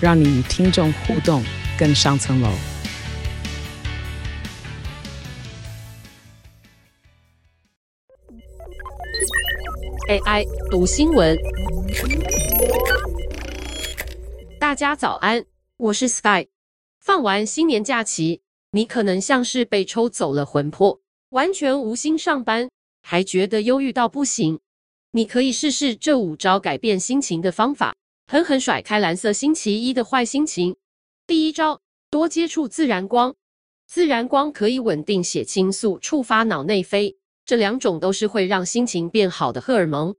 让你与听众互动更上层楼。AI 读新闻，大家早安，我是 Sky。放完新年假期，你可能像是被抽走了魂魄，完全无心上班，还觉得忧郁到不行。你可以试试这五招改变心情的方法，狠狠甩开蓝色星期一的坏心情。第一招，多接触自然光。自然光可以稳定血清素，触发脑内啡，这两种都是会让心情变好的荷尔蒙。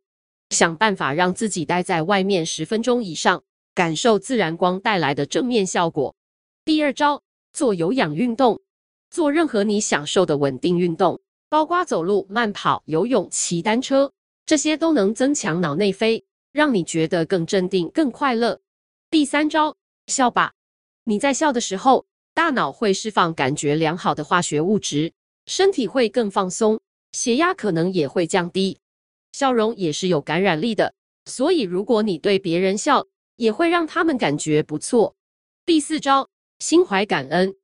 想办法让自己待在外面十分钟以上，感受自然光带来的正面效果。第二招，做有氧运动，做任何你享受的稳定运动，包括走路、慢跑、游泳、骑单车。这些都能增强脑内啡，让你觉得更镇定、更快乐。第三招，笑吧！你在笑的时候，大脑会释放感觉良好的化学物质，身体会更放松，血压可能也会降低。笑容也是有感染力的，所以如果你对别人笑，也会让他们感觉不错。第四招，心怀感恩。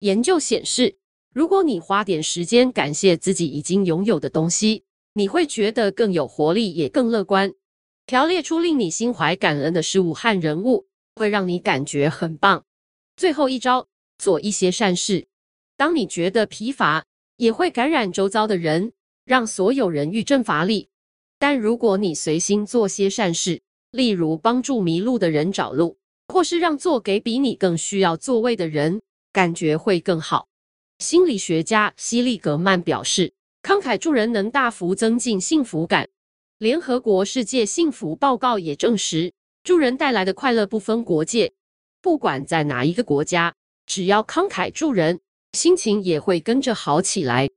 研究显示，如果你花点时间感谢自己已经拥有的东西，你会觉得更有活力，也更乐观。条列出令你心怀感恩的事物和人物，会让你感觉很棒。最后一招，做一些善事。当你觉得疲乏，也会感染周遭的人，让所有人愈振乏力。但如果你随心做些善事，例如帮助迷路的人找路，或是让座给比你更需要座位的人，感觉会更好。心理学家西利格曼表示，慷慨助人能大幅增进幸福感。联合国世界幸福报告也证实，助人带来的快乐不分国界。不管在哪一个国家，只要慷慨助人，心情也会跟着好起来。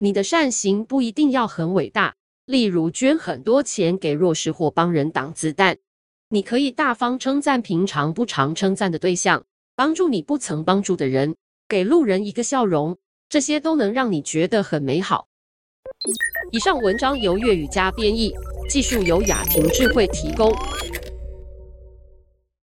你的善行不一定要很伟大，例如捐很多钱给弱势或帮人挡子弹。你可以大方称赞平常不常称赞的对象，帮助你不曾帮助的人，给路人一个笑容，这些都能让你觉得很美好。以上文章由粤语加编译，技术由雅婷智慧提供。